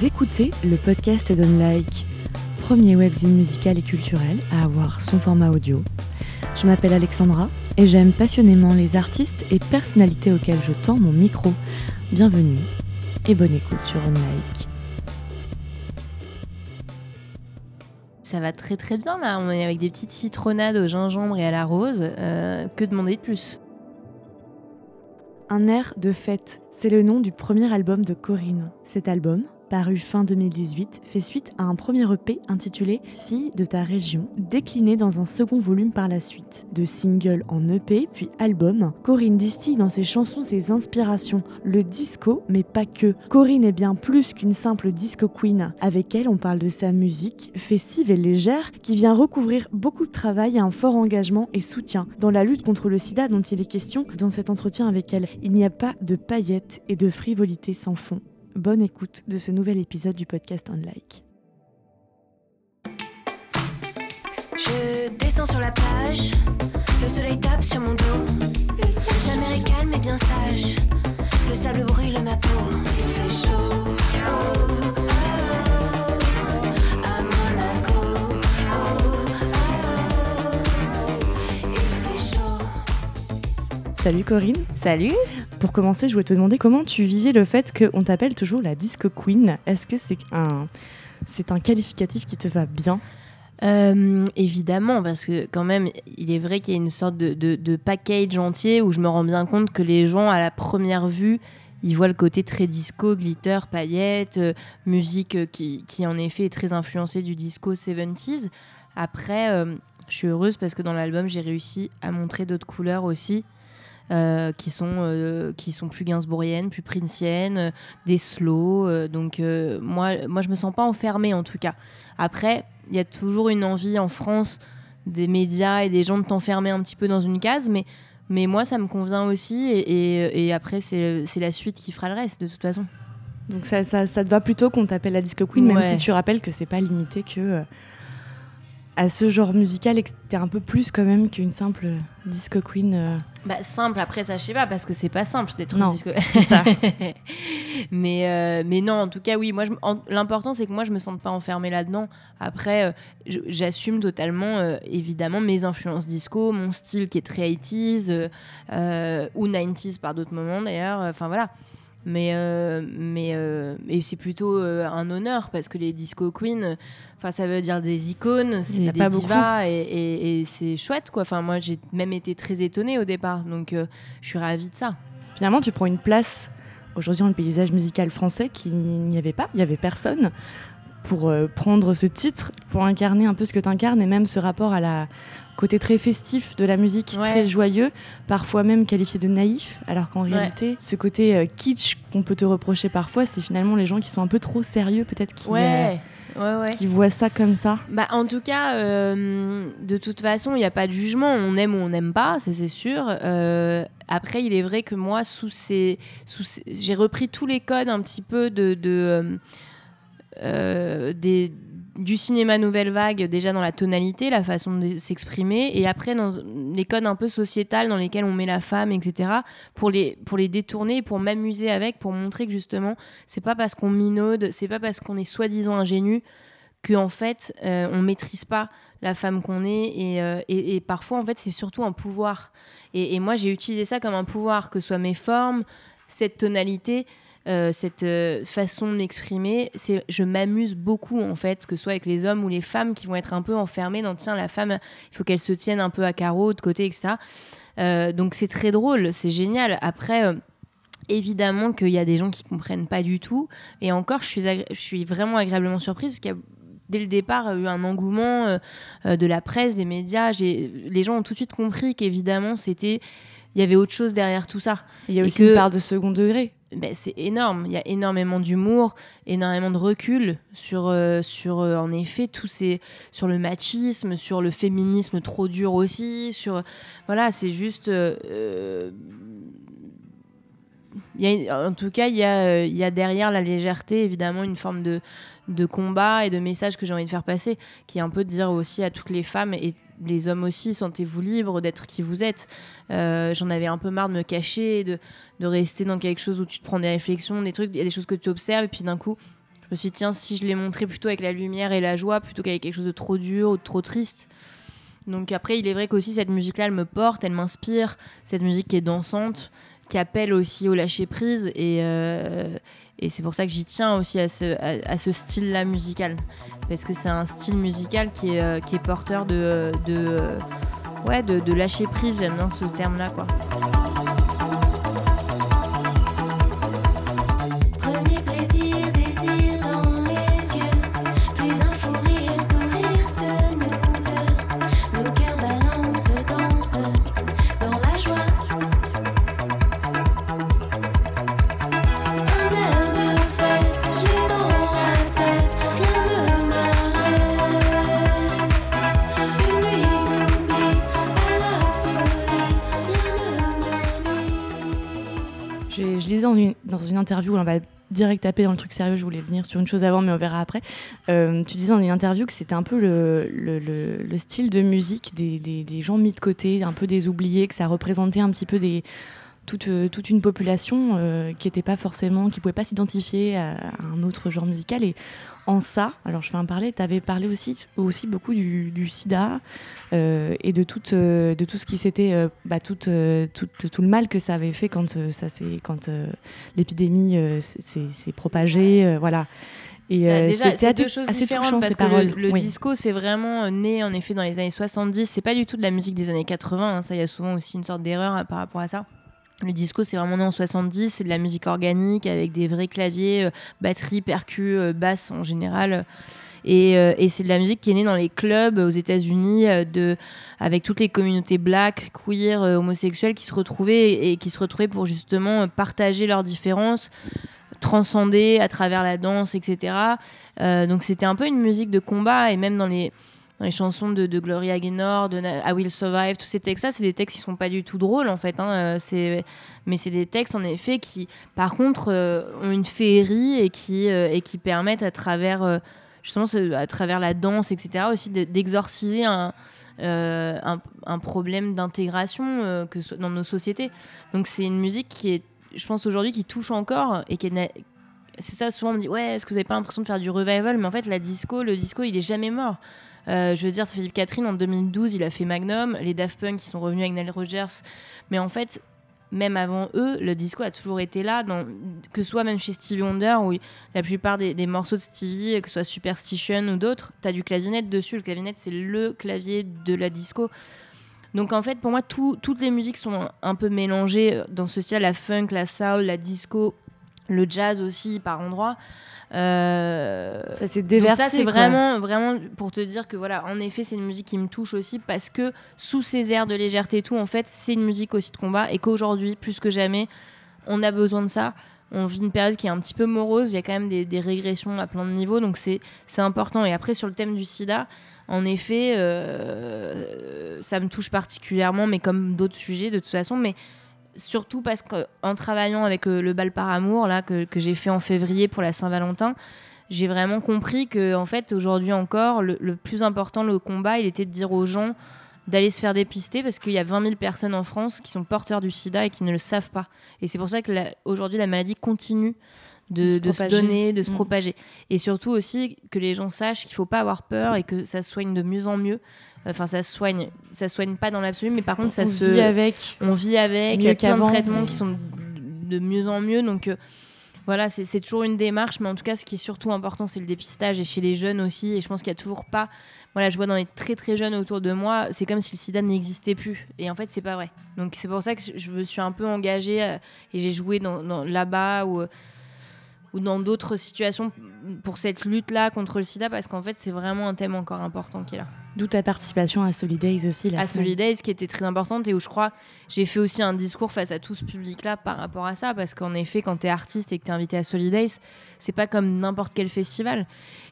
Vous écoutez le podcast d'Unlike, premier webzine musical et culturel à avoir son format audio. Je m'appelle Alexandra et j'aime passionnément les artistes et personnalités auxquelles je tends mon micro. Bienvenue et bonne écoute sur Unlike. Ça va très très bien là, on est avec des petites citronnades au gingembre et à la rose. Euh, que demander de plus? Un air de fête, c'est le nom du premier album de Corinne. Cet album, paru fin 2018, fait suite à un premier EP intitulé Fille de ta région, décliné dans un second volume par la suite. De single en EP puis album, Corinne distille dans ses chansons ses inspirations, le disco, mais pas que. Corinne est bien plus qu'une simple disco queen. Avec elle, on parle de sa musique, festive et légère, qui vient recouvrir beaucoup de travail et un fort engagement et soutien dans la lutte contre le sida dont il est question dans cet entretien avec elle. Il n'y a pas de paillettes et de frivolité sans fond. Bonne écoute de ce nouvel épisode du podcast Unlike. Je descends sur la plage, le soleil tape sur mon dos. La mer est calme et bien sage, le sable brûle ma peau. Il fait chaud. oh, Salut Corinne. Salut Pour commencer, je voulais te demander comment tu vivais le fait qu'on t'appelle toujours la disco queen. Est-ce que c'est un, c'est un qualificatif qui te va bien? Euh, Évidemment, parce que quand même, il est vrai qu'il y a une sorte de, de- de package entier où je me rends bien compte que les gens, à la première vue, ils voient le côté très disco, glitter, paillettes, euh, musique euh, qui, qui en effet est très influencée du disco 70s. Après, je suis heureuse parce que dans l'album, j'ai réussi à montrer d'autres couleurs aussi. Euh, qui sont euh, qui sont plus gainsbourgiennes, plus princiennes, euh, des slow. donc moi moi je me sens pas enfermée en tout cas. Après il y a toujours une envie en France des médias et des gens de t'enfermer un petit peu dans une case, mais mais moi ça me convient aussi et, et- et après c'est la suite qui fera le reste de toute façon. Donc ça, ça, ça te va plutôt qu'on t'appelle la disco queen, même si tu rappelles que c'est pas limité que à ce genre musical et que t'es un peu plus quand même qu'une simple disco queen. euh. Bah simple après ça je sais pas parce que c'est pas simple d'être une disco. mais euh, mais non en tout cas oui moi l'important c'est que moi je me sente pas enfermée là-dedans. Après euh, j'assume totalement euh, évidemment mes influences disco, mon style qui est très 80s euh, euh, ou 90s par d'autres moments d'ailleurs. Enfin voilà. Mais euh, mais euh, et c'est plutôt euh, un honneur parce que les disco queens, enfin ça veut dire des icônes, c'est a des pas divas et, et- et c'est chouette quoi. Enfin moi j'ai même été très étonnée au départ donc euh, je suis ravie de ça. Finalement, tu prends une place aujourd'hui dans le paysage musical français qu'il n'y avait pas, il y avait personne pour prendre ce titre, pour incarner un peu ce que tu incarnes et même ce rapport à la côté très festif de la musique, Ouais. très joyeux, parfois même qualifié de naïf, alors qu'en Ouais. réalité, ce côté euh, kitsch qu'on peut te reprocher parfois, c'est finalement les gens qui sont un peu trop sérieux, peut-être qui, euh, Ouais, qui voient ça comme ça. Bah, en tout cas, euh, de toute façon, il n'y a pas de jugement. On aime ou on n'aime pas, ça c'est sûr. Euh, après, il est vrai que moi, sous ces, sous ces- j'ai repris tous les codes un petit peu de, de, euh, euh, des, du cinéma nouvelle vague, déjà dans la tonalité, la façon de s'exprimer, et après dans les codes un peu sociétals dans lesquels on met la femme, etc., pour les, pour les détourner, pour m'amuser avec, pour montrer que justement, c'est pas parce qu'on minaude, c'est pas parce qu'on est soi-disant ingénu que en fait euh, on maîtrise pas la femme qu'on est et, euh, et- et parfois en fait c'est surtout un pouvoir et, et moi j'ai utilisé ça comme un pouvoir que ce soit mes formes cette tonalité euh, cette euh, façon de m'exprimer c'est je m'amuse beaucoup en fait que ce soit avec les hommes ou les femmes qui vont être un peu enfermés dans tiens la femme il faut qu'elle se tienne un peu à carreau de côté etc Euh, donc c'est très drôle c'est génial après évidemment qu'il y a des gens qui comprennent pas du tout et encore je suis, je suis vraiment agréablement surprise parce qu'il y a dès le départ eu un engouement euh, de la presse, des médias. Les gens ont tout de suite compris qu'évidemment, c'était, il y avait autre chose derrière tout ça. Il y a aussi que- une part de second degré. Ben, c'est énorme. Il y a énormément d'humour, énormément de recul sur, euh, sur euh, en effet, tous ces, sur le machisme, sur le féminisme trop dur aussi. Sur, voilà, c'est juste. euh, en tout cas, il y, a, y a derrière la légèreté, évidemment, une forme de, de combat et de message que j'ai envie de faire passer, qui est un peu de dire aussi à toutes les femmes et les hommes aussi, sentez-vous libres d'être qui vous êtes. Euh, J'en avais un peu marre de me cacher, de, de rester dans quelque chose où tu te prends des réflexions, des trucs, il y a des choses que tu observes, et puis d'un coup, me suis dit, tiens, si je l'ai montré plutôt avec la lumière et la joie, plutôt qu'avec quelque chose de trop dur ou de trop triste. Donc après, il est vrai qu'aussi cette musique-là, elle me porte, elle m'inspire. Cette musique qui est dansante, qui appelle aussi au lâcher prise. Et, euh, et c'est pour ça que j'y tiens aussi à ce, à, ce style-là musical. Parce que c'est un style musical qui est, euh, qui est porteur de, de, ouais, de, de lâcher prise. J'aime bien ce terme-là, quoi. Une, interview, on va direct taper dans le truc sérieux, je voulais venir sur une chose avant, mais on verra après. Euh, tu disais dans une interview que c'était un peu le, le, style de musique des, des, gens mis de côté, un peu des oubliés, que ça représentait un petit peu des, toute, toute une population euh, qui n'était pas forcément, qui pouvait pas s'identifier à, à, un autre genre musical. Et en ça, alors je vais en parler, tu avais parlé aussi, aussi beaucoup du, sida euh, et de tout, euh, de tout ce qui s'était, euh, bah, tout, tout, tout, le mal que ça avait fait quand, ça quand l'épidémie s'est propagée. voilà. Et bah, déjà, c'est deux choses différentes parce que le, disco, c'est vraiment né en effet dans les années 70. C'est pas du tout de la musique des années 80. Hein. ça, il y a souvent aussi une sorte d'erreur par rapport à ça. Le disco, c'est vraiment né en 70, c'est de la musique organique avec des vrais claviers, euh, batterie, percus, euh, basse en général. Et, euh, et c'est de la musique qui est née dans les clubs aux États-Unis, de, avec toutes les communautés black, queer, homosexuelles qui se retrouvaient et, qui se retrouvaient pour justement partager leurs différences, transcender à travers la danse, etc. donc c'était un peu une musique de combat et même dans les les chansons de, Gloria Gaynor, de I Will Survive, tous ces textes-là, c'est des textes qui sont pas du tout drôles en fait. Hein, euh, mais c'est des textes en effet qui, par contre, euh, ont une féerie et qui, euh, permettent à travers, justement, à travers la danse, etc., aussi d'exorciser un, problème d'intégration que dans nos sociétés. Donc c'est une musique qui est, je pense aujourd'hui, qui touche encore et qui est c'est ça, souvent on me dit Ouais, est-ce que vous n'avez pas l'impression de faire du revival? Mais en fait, la disco, le disco, il est jamais mort. Euh, je veux dire, Philippe Catherine, en 2012, il a fait Magnum, les Daft Punk qui sont revenus avec Nile Rogers. Mais en fait, même avant eux, le disco a toujours été là, que ce soit même chez Stevie Wonder, où la plupart des, morceaux de Stevie, que ce soit Superstition ou d'autres, tu as du clavinet dessus. Le clavinet, c'est le clavier de la disco. Donc en fait, pour moi, toutes les musiques sont un peu mélangées dans ce style, la funk, la soul, la disco, le jazz aussi par endroits. Euh, ça s'est déversé. ça, c'est vraiment, vraiment pour te dire que voilà, en effet, c'est une musique qui me touche aussi parce que sous ces airs de légèreté et tout, en fait, c'est une musique aussi de combat et qu'aujourd'hui, plus que jamais, on a besoin de ça. On vit une période qui est un petit peu morose, il y a quand même des, régressions à plein de niveaux, donc c'est important. Et après, sur le thème du sida, en effet, euh, ça me touche particulièrement, mais comme d'autres sujets de toute façon. Mais surtout parce qu'en travaillant avec euh, le bal par amour là que, j'ai fait en février pour la Saint-Valentin, j'ai vraiment compris que en fait aujourd'hui encore le, plus important le combat il était de dire aux gens d'aller se faire dépister parce qu'il y a 20 000 personnes en France qui sont porteurs du sida et qui ne le savent pas. Et c'est pour ça que aujourd'hui la maladie continue de, se, donner, de se mm. propager. Et surtout aussi que les gens sachent qu'il ne faut pas avoir peur et que ça soigne de mieux en mieux. Enfin, ça soigne, ça soigne pas dans l'absolu, mais par contre, ça on se. Vit avec. On vit avec. Il y a plein de traitements qui sont de mieux en mieux. Donc, euh, voilà, c'est toujours une démarche, mais en tout cas, ce qui est surtout important, c'est le dépistage et chez les jeunes aussi. Et je pense qu'il n'y a toujours pas. Voilà, je vois dans les très très jeunes autour de moi, c'est comme si le sida n'existait plus. Et en fait, c'est pas vrai. Donc, c'est pour ça que je me suis un peu engagée euh, et j'ai joué dans, là-bas ou ou dans d'autres situations pour cette lutte-là contre le sida, parce qu'en fait, c'est vraiment un thème encore important qui est là. D'où ta participation à Solidays aussi. à Solidays, qui était très importante et où je crois j'ai fait aussi un discours face à tout ce public-là par rapport à ça, parce qu'en effet, quand tu es artiste et que tu es invité à Solidays, c'est pas comme n'importe quel festival.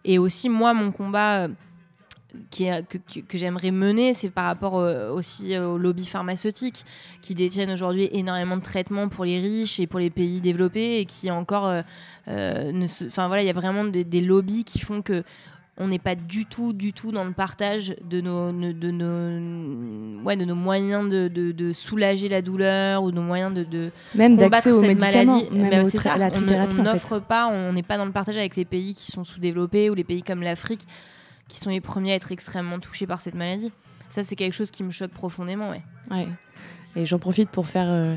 Et aussi, moi, mon combat. Euh, que, que, j'aimerais mener, c'est par rapport aussi aux lobbies pharmaceutiques qui détiennent aujourd'hui énormément de traitements pour les riches et pour les pays développés et qui encore, euh, euh, enfin voilà, il y a vraiment des, des, lobbies qui font que on n'est pas du tout, du tout dans le partage de nos, de nos, ouais, de nos moyens de, de, soulager la douleur ou nos moyens de, de même d'accès aux médicaments, maladie. Même c'est ça. La on n'offre pas, on n'est pas dans le partage avec les pays qui sont sous-développés ou les pays comme l'Afrique qui sont les premiers à être extrêmement touchés par cette maladie. Ça, c'est quelque chose qui me choque profondément, ouais. ouais. Et j'en profite pour faire euh,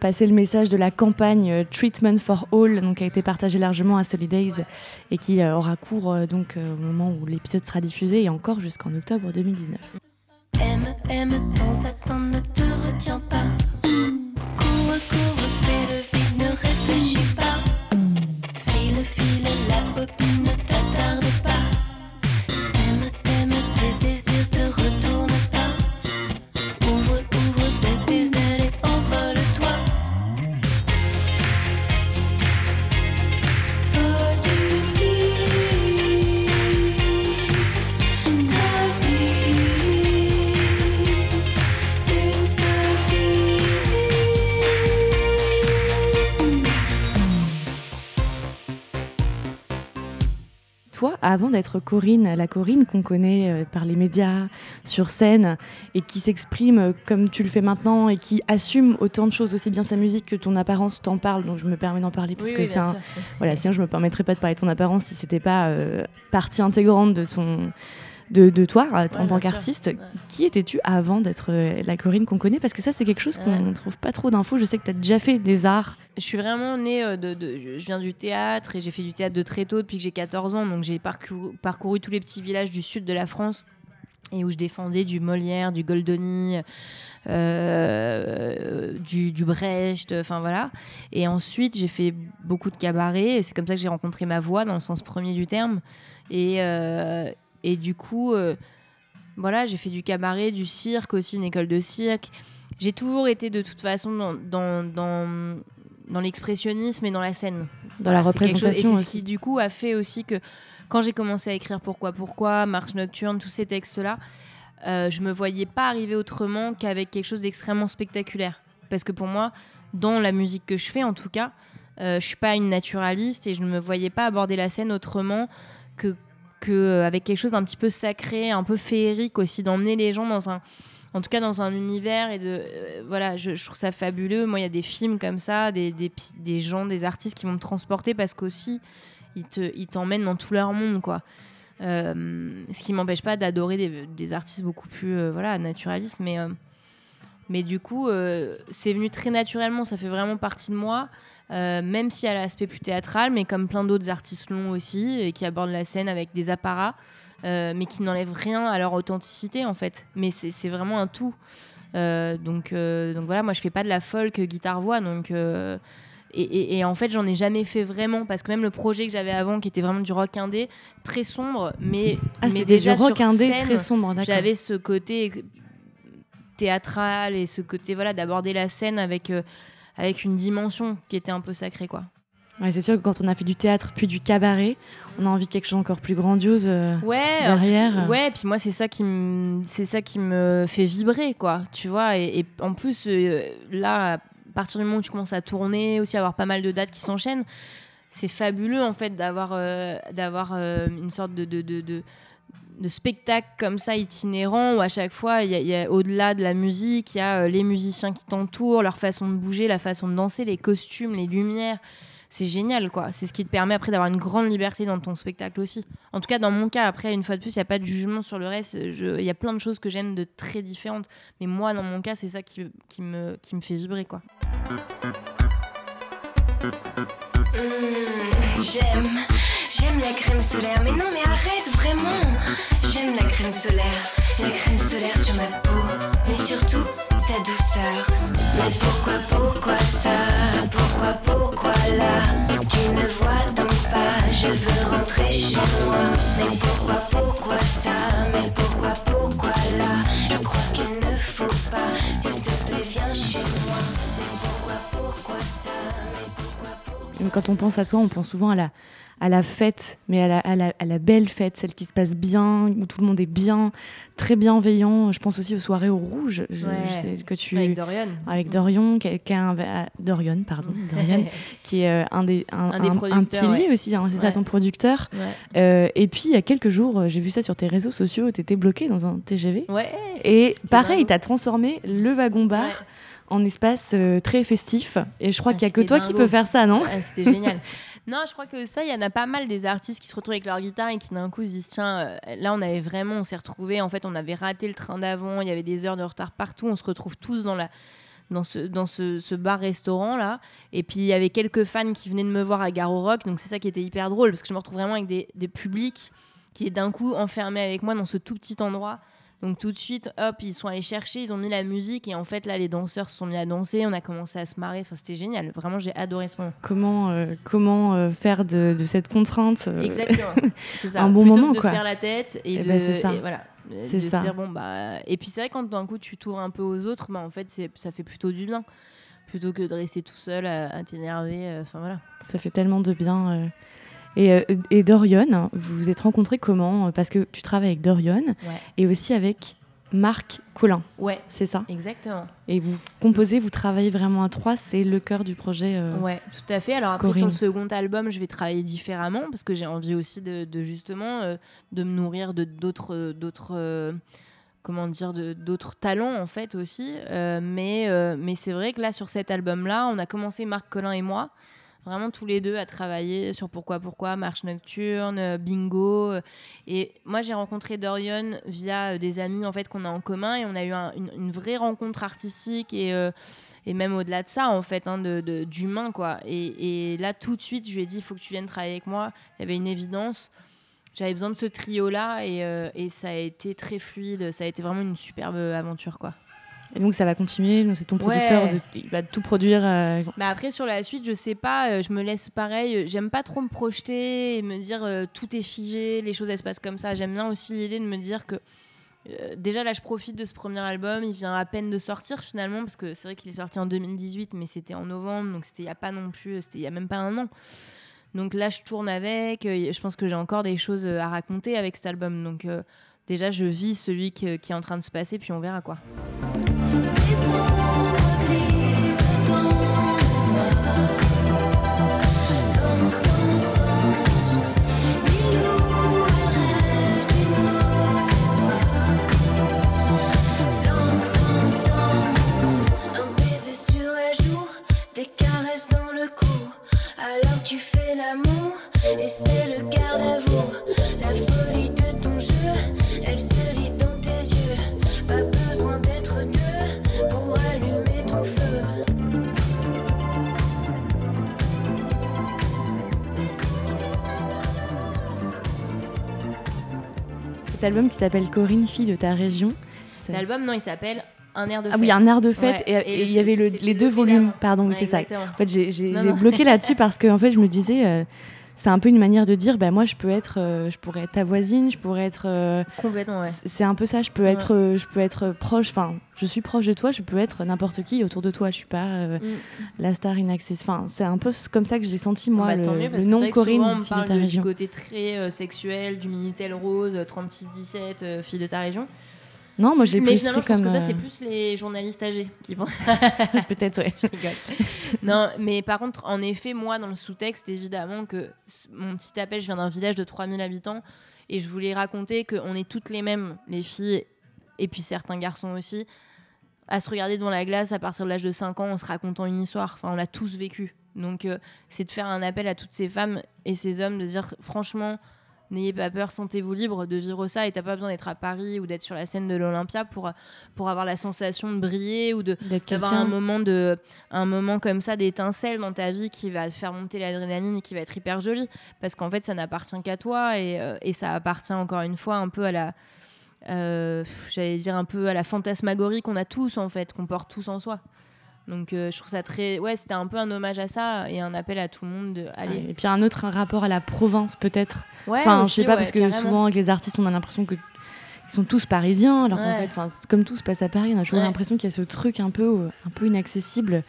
passer le message de la campagne euh, Treatment for All, donc qui a été partagée largement à Solidays et qui euh, aura cours donc au moment où l'épisode sera diffusé et encore jusqu'en octobre 2019. M, M sans attendre, ne te retiens pas. Cours, cours, avant d'être Corinne, la Corinne qu'on connaît euh, par les médias, sur scène, et qui s'exprime euh, comme tu le fais maintenant, et qui assume autant de choses, aussi bien sa musique que ton apparence, t'en parles, donc je me permets d'en parler, parce que c'est un... Voilà, sinon je me permettrais pas de parler de ton apparence si c'était pas euh, partie intégrante de ton de, toi en tant qu'artiste. Qui étais-tu avant d'être euh, la Corinne qu'on connaît? Parce que ça, c'est quelque chose qu'on ne trouve pas trop d'infos. Je sais que tu as déjà fait des arts. Je suis vraiment née euh, de, Je viens du théâtre et j'ai fait du théâtre de très tôt depuis que j'ai 14 ans. Donc j'ai parcouru, parcouru tous les petits villages du sud de la France et où je défendais du Molière, du Goldoni, euh, du, du, Brecht, enfin voilà. Et ensuite, j'ai fait beaucoup de cabarets et c'est comme ça que j'ai rencontré ma voix dans le sens premier du terme. Et, et du coup, euh, voilà, j'ai fait du cabaret, du cirque aussi, une école de cirque. J'ai toujours été de toute façon dans, dans, dans, l'expressionnisme et dans la scène. Dans la représentation. Et c'est ce qui, du coup, a fait aussi que quand j'ai commencé à écrire Pourquoi Pourquoi, Marche Nocturne, tous ces textes-là, euh, je me voyais pas arriver autrement qu'avec quelque chose d'extrêmement spectaculaire. Parce que pour moi, dans la musique que je fais, en tout cas, euh, je suis pas une naturaliste et je ne me voyais pas aborder la scène autrement que que euh, avec quelque chose d'un petit peu sacré, un peu féerique aussi, d'emmener les gens dans un, en tout cas dans un univers et de euh, voilà, je, trouve ça fabuleux. Moi, il y a des films comme ça, des, des, des, gens, des artistes qui vont me transporter parce qu'aussi ils te, ils t'emmènent dans tout leur monde, quoi. Euh, ce qui m'empêche pas d'adorer des, artistes beaucoup plus voilà naturalistes, mais mais du coup, c'est venu très naturellement. Ça fait vraiment partie de moi. Euh, même si elle a l'aspect plus théâtral, mais comme plein d'autres artistes l'ont aussi, et qui abordent la scène avec des apparats, euh, mais qui n'enlèvent rien à leur authenticité en fait. Mais c'est vraiment un tout. Euh, donc, donc voilà, moi je fais pas de la folk guitare-voix, donc. Et, en fait, j'en ai jamais fait vraiment parce que même le projet que j'avais avant, qui était vraiment du rock indé, très sombre, mais, ah, mais déjà du rock sur indé scène, très sombre, j'avais ce côté théâtral et ce côté voilà d'aborder la scène avec avec une dimension qui était un peu sacrée, quoi. Ouais, c'est sûr que quand on a fait du théâtre puis du cabaret, on a envie de quelque chose encore plus grandiose euh, ouais, derrière. ouais, puis moi c'est ça qui me c'est ça qui me fait vibrer quoi, tu vois et, en plus euh, là à partir du moment où tu commences à tourner, aussi avoir pas mal de dates qui s'enchaînent, c'est fabuleux en fait d'avoir euh, d'avoir une sorte de, de, de de spectacles comme ça itinérants où à chaque fois, il y a, au-delà de la musique, il y a euh, les musiciens qui t'entourent, leur façon de bouger, la façon de danser, les costumes, les lumières. C'est génial, quoi. C'est ce qui te permet après d'avoir une grande liberté dans ton spectacle aussi. En tout cas, dans mon cas, après, une fois de plus, il n'y a pas de jugement sur le reste. Il y a plein de choses que j'aime de très différentes. Mais moi, dans mon cas, c'est ça qui, me, qui me fait vibrer, quoi. J'aime, j'aime la crème solaire. Mais non, mais arrête, vraiment. J'aime la crème solaire, la crème solaire sur ma peau, mais surtout sa douceur. Mais pourquoi, pourquoi ça? Pourquoi, pourquoi là? Tu ne vois donc pas, je veux rentrer chez moi. Mais pourquoi, pourquoi ça? Mais pourquoi, pourquoi là? Je crois qu'il ne faut pas, s'il te plaît, viens chez moi. Mais pourquoi, pourquoi ça? Mais pourquoi, pourquoi Quand on pense à toi, on pense souvent à la à la fête, mais à la, belle fête, celle qui se passe bien, où tout le monde est bien, très bienveillant. Je pense aussi aux soirées au rouge. Je, Ouais. je sais que tu... Avec Dorian. avec Dorian, qui, qui a un, euh, Dorian, pardon, Dorian, qui est euh, un des, un, Un des un- pilier ouais. aussi, hein, c'est ça ton producteur. Euh, et puis il y a quelques jours, euh, j'ai vu ça sur tes réseaux sociaux, tu étais bloqué dans un TGV. Ouais. Et pareil, dingo. tu as transformé le wagon-bar Ouais. en espace euh, très festif. Et je crois Ah, qu'il n'y a que toi qui peux faire ça, non? Ouais, C'était génial. Non, je crois que ça, il y en a pas mal des artistes qui se retrouvent avec leur guitare et qui d'un coup se disent tiens, euh, là on avait vraiment, on s'est retrouvés, en fait on avait raté le train d'avant, il y avait des heures de retard partout, on se retrouve tous dans la dans ce, dans ce, bar-restaurant là. Et puis il y avait quelques fans qui venaient de me voir à Garo Rock, donc c'est ça qui était hyper drôle parce que je me retrouve vraiment avec des, des publics qui est d'un coup enfermés avec moi dans ce tout petit endroit. Donc tout de suite, hop, ils sont allés chercher, ils ont mis la musique et en fait là les danseurs se sont mis à danser, on a commencé à se marrer, enfin c'était génial, vraiment j'ai adoré ce moment. Comment, euh, comment euh, faire de, de cette contrainte euh, Exactement. C'est ça. un bon Plutôt moment, que de quoi. faire la tête et Eh de ben, c'est ça. et voilà. C'est de se dire bon bah et puis c'est vrai quand d'un coup tu t'ouvres un peu aux autres, bah en fait c'est ça fait plutôt du bien plutôt que de rester tout seul à, à t'énerver. euh, voilà. Ça fait tellement de bien. euh. Et, euh, et Dorian, vous vous êtes rencontrés comment? Parce que tu travailles avec Dorian Ouais. et aussi avec Marc Collin, Ouais. c'est ça? Exactement. Et vous composez, vous travaillez vraiment à trois, c'est le cœur du projet. euh, Ouais, tout à fait. Alors après, Corinne. sur le second album, je vais travailler différemment parce que j'ai envie aussi de, de justement euh, de me nourrir de d'autres d'autres euh, comment dire d'autres talents en fait aussi. Mais mais c'est vrai que là sur cet album-là, on a commencé Marc Collin et moi. Vraiment tous les deux à travailler sur Pourquoi Pourquoi, Marche Nocturne, euh, Bingo. euh, Et moi j'ai rencontré Dorian via euh, des amis en fait qu'on a en commun et on a eu un- une, vraie rencontre artistique et, et même au-delà de ça en fait, hein, d'humain quoi. Et, là tout de suite je lui ai dit il faut que tu viennes travailler avec moi. Il y avait une évidence. J'avais besoin de ce trio-là et, et ça a été très fluide. Ça a été vraiment une superbe aventure quoi. Et donc ça va continuer, donc c'est ton producteur, Ouais. de- il va tout produire. euh, Bah après sur la suite, je sais pas, euh, je me laisse pareil, j'aime pas trop me projeter et me dire euh, tout est figé, les choses elles se passent comme ça. J'aime bien aussi l'idée de me dire que euh, déjà là je profite de ce premier album, il vient à peine de sortir finalement parce que c'est vrai qu'il est sorti en 2018 mais c'était en novembre donc c'était il y a pas non plus, c'était il y a même pas un an. Donc là je tourne avec, je pense que j'ai encore des choses à raconter avec cet album donc déjà je vis celui qui est en train de se passer puis on verra quoi. Danse, album qui s'appelle Corinne, fille de ta région. L'album non, il s'appelle Un air de Ah fête. oui, un air de fête. Ouais, Et il y avait le- les deux volumes. Pardon, Ouais, c'est ça. En fait, j'ai bloqué là-dessus parce que en fait, je me disais, euh, c'est un peu une manière de dire, bah, moi, je peux être, euh, je pourrais être ta voisine, je pourrais être. euh, Complètement, ouais. C'est un peu ça. Je peux Ouais. être, euh, je peux être proche. Enfin, je suis proche de toi. Je peux être n'importe qui autour de toi. Je suis pas Mm. la star inaccessible. Enfin, c'est un peu comme ça que je l'ai senti moi. Bah, le, mieux, parce le nom que Corinne, souvent, on fille de parle ta de- du région. côté très sexuel, du Minitel rose, euh, 36-17, euh, fille de ta région. Non, moi, j'ai Mais plus finalement, pris je pense comme que ça, euh, c'est plus les journalistes âgés qui pensent. peut-être. Ouais. Je rigole. non, mais par contre, en effet, moi, dans le sous-texte, évidemment que mon petit appel, je viens d'un village de 3000 habitants et je voulais raconter qu'on est toutes les mêmes, les filles et puis certains garçons aussi, à se regarder devant la glace à partir de l'âge de 5 ans en se racontant une histoire. Enfin, on l'a tous vécu. Donc, euh, c'est de faire un appel à toutes ces femmes et ces hommes de dire, franchement, N'ayez pas peur, sentez-vous libre de vivre ça et t'as pas besoin d'être à Paris ou d'être sur la scène de l'Olympia pour, pour avoir la sensation de briller ou d'avoir un moment de un moment comme ça d'étincelle dans ta vie qui va te faire monter l'adrénaline et qui va être hyper joli parce qu'en fait ça n'appartient qu'à toi et, euh, et ça appartient encore une fois un peu à la euh, j'allais dire un peu à la fantasmagorie qu'on a tous en fait qu'on porte tous en soi donc euh, je trouve ça très ouais c'était un peu un hommage à ça et un appel à tout le monde de Ouais, Et puis un autre rapport à la province peut-être. Ouais, enfin, je aussi, sais pas ouais, parce que carrément. souvent avec les artistes, on a l'impression que ils sont tous parisiens, alors qu'en fait, comme tout se passe à Paris, on a toujours l'impression qu'il y a ce truc un peu, euh, un peu inaccessible.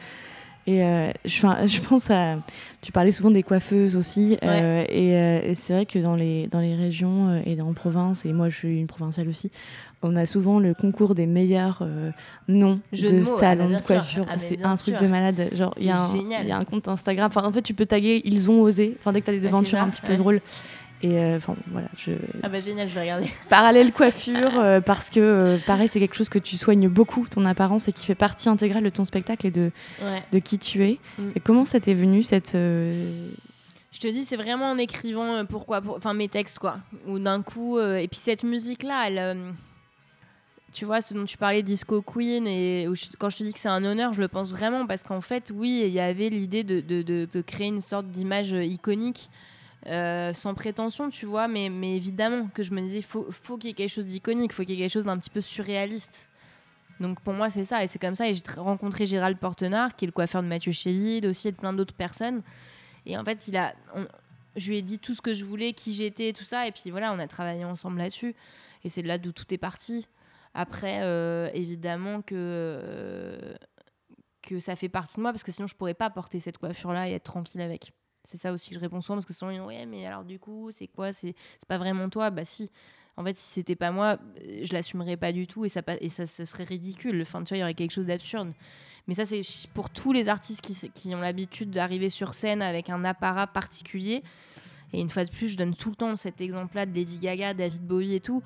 Et euh, je, je pense à. Tu parlais souvent des coiffeuses aussi. Euh, et, et c'est vrai que dans les, dans les régions et en province, et moi je suis une provinciale aussi, on a souvent le concours des meilleurs noms de, salons de, coiffure. Ah, c'est un truc de malade. Genre, il y, y, a un compte Instagram. Enfin, en fait, tu peux taguer Ils ont osé. Enfin, dès que tu as des aventures un petit peu drôles. Et euh, enfin voilà, je. Ah bah génial, je vais regarder. Parallèle coiffure, euh, parce que euh, pareil, c'est quelque chose que tu soignes beaucoup, ton apparence, et qui fait partie intégrale de ton spectacle et de, de qui tu es. Mm. Et comment ça t'est venu cette. Je te dis, c'est vraiment en écrivant pourquoi, enfin mes textes quoi. Ou d'un coup, et puis cette musique là, elle tu vois, ce dont tu parlais, Disco Queen, et quand je te dis que c'est un honneur, je le pense vraiment parce qu'en fait, oui, il y avait l'idée de, de, de, créer une sorte d'image iconique euh, sans prétention, tu vois, mais, mais évidemment que je me disais, faut, faut qu'il y ait quelque chose d'iconique, faut qu'il y ait quelque chose d'un petit peu surréaliste. Donc pour moi, c'est ça, et c'est comme ça. Et j'ai rencontré Gérald Portenard, qui est le coiffeur de Mathieu Chédid, aussi, et de plein d'autres personnes. Et en fait, il a, je lui ai dit tout ce que je voulais, qui j'étais, tout ça, et puis voilà, on a travaillé ensemble là-dessus. Et c'est là d'où tout est parti. Après, euh, évidemment que. Euh, que ça fait partie de moi parce que sinon je pourrais pas porter cette coiffure là et être tranquille avec. C'est ça aussi que je réponds souvent parce que souvent ils disent ouais mais alors du coup c'est quoi? C'est pas vraiment toi? Bah si. En fait si c'était pas moi euh, je l'assumerais pas du tout et ça et ça serait ridicule. Enfin tu vois il y aurait quelque chose d'absurde. Mais ça c'est pour tous les artistes qui, qui ont l'habitude d'arriver sur scène avec un apparat particulier. Et une fois de plus je donne tout le temps cet exemple là de Lady Gaga David Bowie et tout.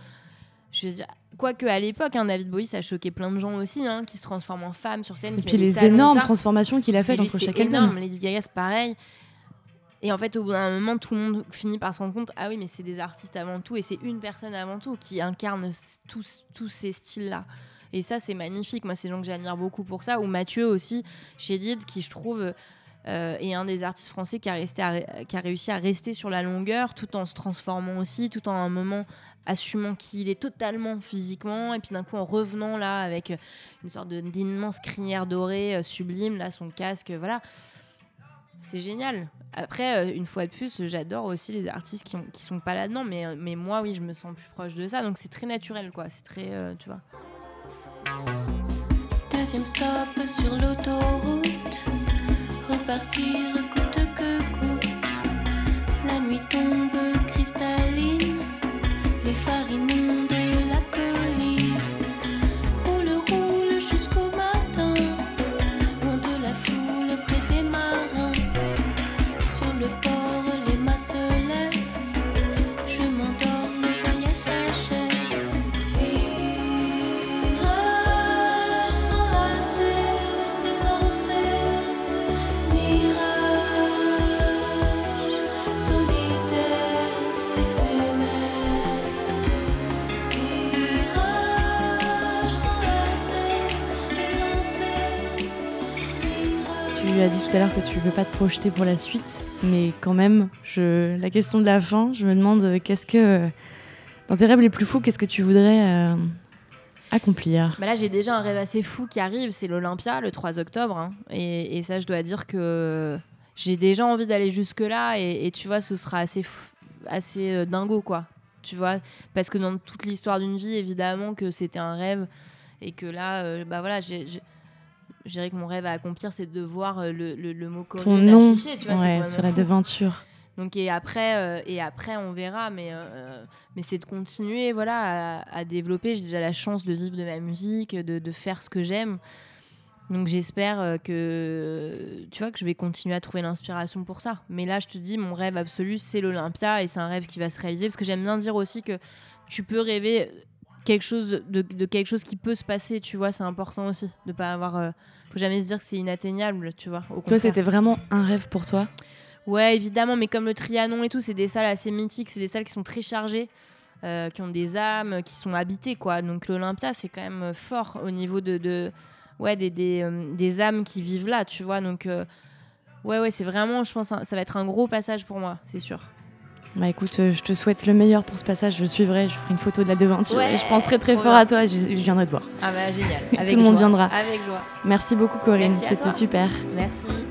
Je veux dire, quoique à l'époque, hein, David Bowie, ça choqué plein de gens aussi, hein, qui se transforment en femme sur scène. Et puis les énormes transformations qu'il a faites entre chaque album. Lady Gaga, c'est pareil. Et en fait, au bout d'un moment, tout le monde finit par se rendre compte ah oui, mais c'est des artistes avant tout et c'est une personne avant tout qui incarne tous, tous ces styles-là. Et ça, c'est magnifique. Moi, c'est des gens que j'admire beaucoup pour ça. Ou Mathieu aussi, chez Did, qui je trouve euh, est un des artistes français qui a, qui réussi à rester sur la longueur tout en se transformant aussi, tout en un moment assumant qu'il est totalement physiquement et puis d'un coup en revenant là avec une sorte d'immense crinière dorée euh, sublime là son casque voilà c'est génial. Après, euh, une fois de plus, j'adore aussi les artistes qui, ont, qui sont pas là-dedans, mais, euh, mais moi, oui, je me sens plus proche de ça, donc c'est très naturel, quoi. C'est très, euh, tu vois. Deuxième stop sur l'autoroute, repartir coûte que coûte. La nuit tombe cristalline, les farines veux pas te projeter pour la suite, mais quand même, je... la question de la fin, je me demande euh, qu'est-ce que, euh, dans tes rêves les plus fous, qu'est-ce que tu voudrais euh, accomplir? Bah Là, j'ai déjà un rêve assez fou qui arrive, c'est l'Olympia le 3 octobre. Hein. et, ça, je dois dire que j'ai déjà envie d'aller jusque-là, et, tu vois, ce sera assez, assez dingo, quoi. Tu vois, parce que dans toute l'histoire d'une vie, évidemment que c'était un rêve, et que là, bah voilà, j'ai je dirais que mon rêve à accomplir, c'est de voir euh, le, le, le mot Ton nom tu vois, sur la devanture. Donc et après, euh, et après on verra, mais, euh, mais c'est de continuer voilà, à, développer. J'ai déjà la chance de vivre de ma musique, de, de faire ce que j'aime. Donc j'espère que tu vois que je vais continuer à trouver l'inspiration pour ça. Mais là, je te dis, mon rêve absolu, c'est l'Olympia et c'est un rêve qui va se réaliser parce que j'aime bien dire aussi que tu peux rêver quelque chose de, de, quelque chose qui peut se passer, tu vois, c'est important aussi de pas avoir faut jamais se dire que c'est inatteignable, tu vois. toi, c'était vraiment un rêve pour toi? Ouais, évidemment, mais comme le Trianon et tout, c'est des salles assez mythiques, c'est des salles qui sont très chargées, euh, qui ont des âmes, qui sont habitées, quoi. Donc l'Olympia, c'est quand même fort au niveau de, de ouais, des, des, euh, des, âmes qui vivent là, tu vois. Donc, euh, ouais, ouais, c'est vraiment, je pense, ça va être un gros passage pour moi, c'est sûr. Bah écoute, euh, je te souhaite le meilleur pour ce passage. Je suivrai, je ferai une photo de la devanture et je penserai très fort à toi. Je, je, viendrai te voir. Ah bah génial. Tout le monde viendra. Avec joie. Merci beaucoup Corinne, c'était super. Merci.